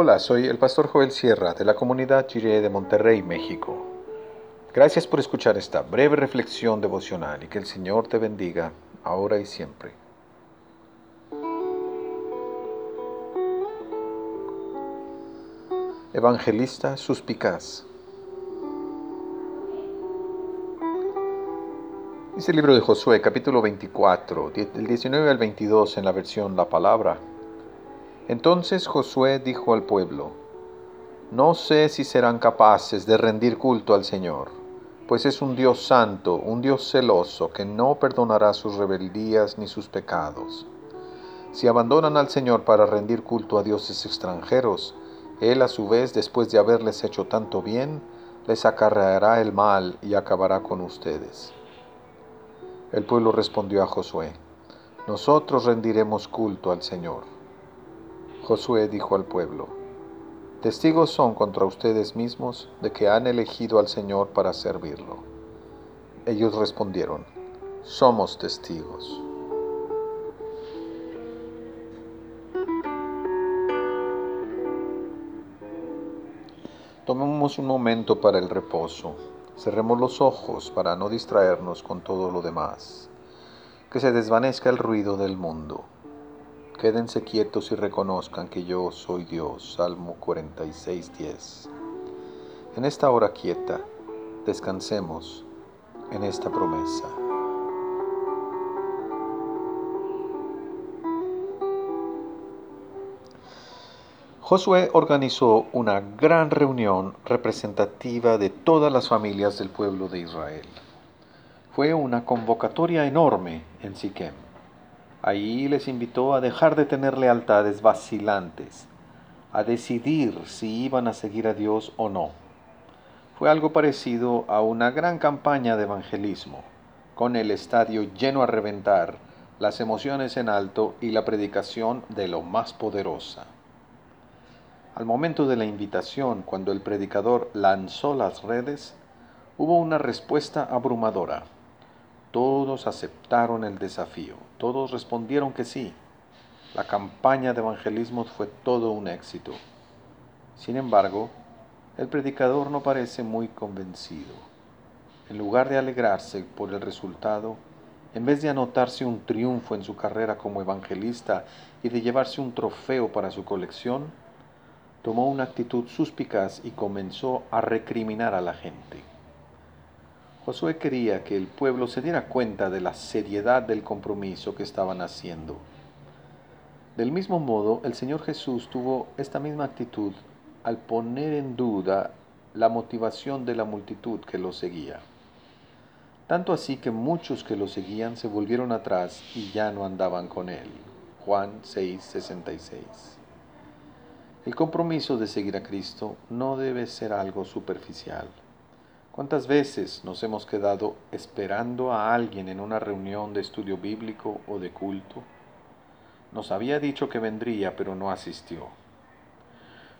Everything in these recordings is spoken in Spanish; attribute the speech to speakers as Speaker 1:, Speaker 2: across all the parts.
Speaker 1: Hola, soy el pastor Joel Sierra de la comunidad Chiré de Monterrey, México. Gracias por escuchar esta breve reflexión devocional y que el Señor te bendiga ahora y siempre. Evangelista suspicaz. Dice el libro de Josué, capítulo 24, del 19 al 22 en la versión La Palabra. Entonces Josué dijo al pueblo, No sé si serán capaces de rendir culto al Señor, pues es un Dios santo, un Dios celoso, que no perdonará sus rebeldías ni sus pecados. Si abandonan al Señor para rendir culto a dioses extranjeros, Él a su vez, después de haberles hecho tanto bien, les acarreará el mal y acabará con ustedes. El pueblo respondió a Josué, Nosotros rendiremos culto al Señor. Josué dijo al pueblo, Testigos son contra ustedes mismos de que han elegido al Señor para servirlo. Ellos respondieron, Somos testigos. Tomemos un momento para el reposo. Cerremos los ojos para no distraernos con todo lo demás. Que se desvanezca el ruido del mundo. Quédense quietos y reconozcan que yo soy Dios. Salmo 46, 10. En esta hora quieta, descansemos en esta promesa. Josué organizó una gran reunión representativa de todas las familias del pueblo de Israel. Fue una convocatoria enorme en Siquem Ahí les invitó a dejar de tener lealtades vacilantes, a decidir si iban a seguir a Dios o no. Fue algo parecido a una gran campaña de evangelismo, con el estadio lleno a reventar, las emociones en alto y la predicación de lo más poderosa. Al momento de la invitación, cuando el predicador lanzó las redes, hubo una respuesta abrumadora. Todos aceptaron el desafío, todos respondieron que sí. La campaña de evangelismo fue todo un éxito. Sin embargo, el predicador no parece muy convencido. En lugar de alegrarse por el resultado, en vez de anotarse un triunfo en su carrera como evangelista y de llevarse un trofeo para su colección, tomó una actitud suspicaz y comenzó a recriminar a la gente. Josué quería que el pueblo se diera cuenta de la seriedad del compromiso que estaban haciendo. Del mismo modo, el Señor Jesús tuvo esta misma actitud al poner en duda la motivación de la multitud que lo seguía. Tanto así que muchos que lo seguían se volvieron atrás y ya no andaban con él. Juan 6:66. El compromiso de seguir a Cristo no debe ser algo superficial. ¿Cuántas veces nos hemos quedado esperando a alguien en una reunión de estudio bíblico o de culto? Nos había dicho que vendría, pero no asistió.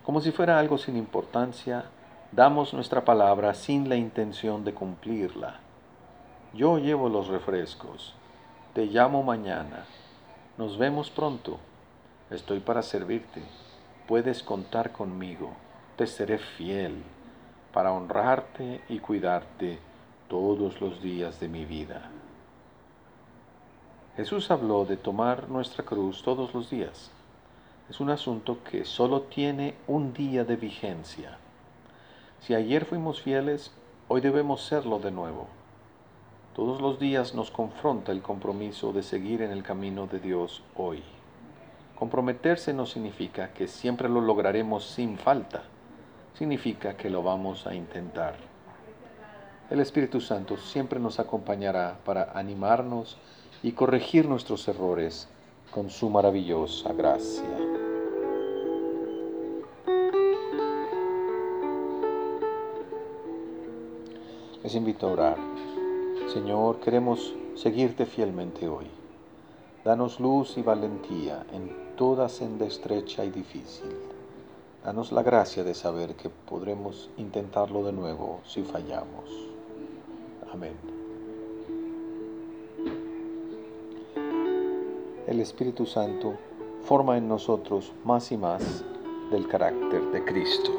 Speaker 1: Como si fuera algo sin importancia, damos nuestra palabra sin la intención de cumplirla. Yo llevo los refrescos. Te llamo mañana. Nos vemos pronto. Estoy para servirte. Puedes contar conmigo. Te seré fiel para honrarte y cuidarte todos los días de mi vida. Jesús habló de tomar nuestra cruz todos los días. Es un asunto que solo tiene un día de vigencia. Si ayer fuimos fieles, hoy debemos serlo de nuevo. Todos los días nos confronta el compromiso de seguir en el camino de Dios hoy. Comprometerse no significa que siempre lo lograremos sin falta significa que lo vamos a intentar. El Espíritu Santo siempre nos acompañará para animarnos y corregir nuestros errores con su maravillosa gracia. Les invito a orar. Señor, queremos seguirte fielmente hoy. Danos luz y valentía en toda senda estrecha y difícil Danos la gracia de saber que podremos intentarlo de nuevo si fallamos. Amén. El Espíritu Santo forma en nosotros más y más del carácter de Cristo.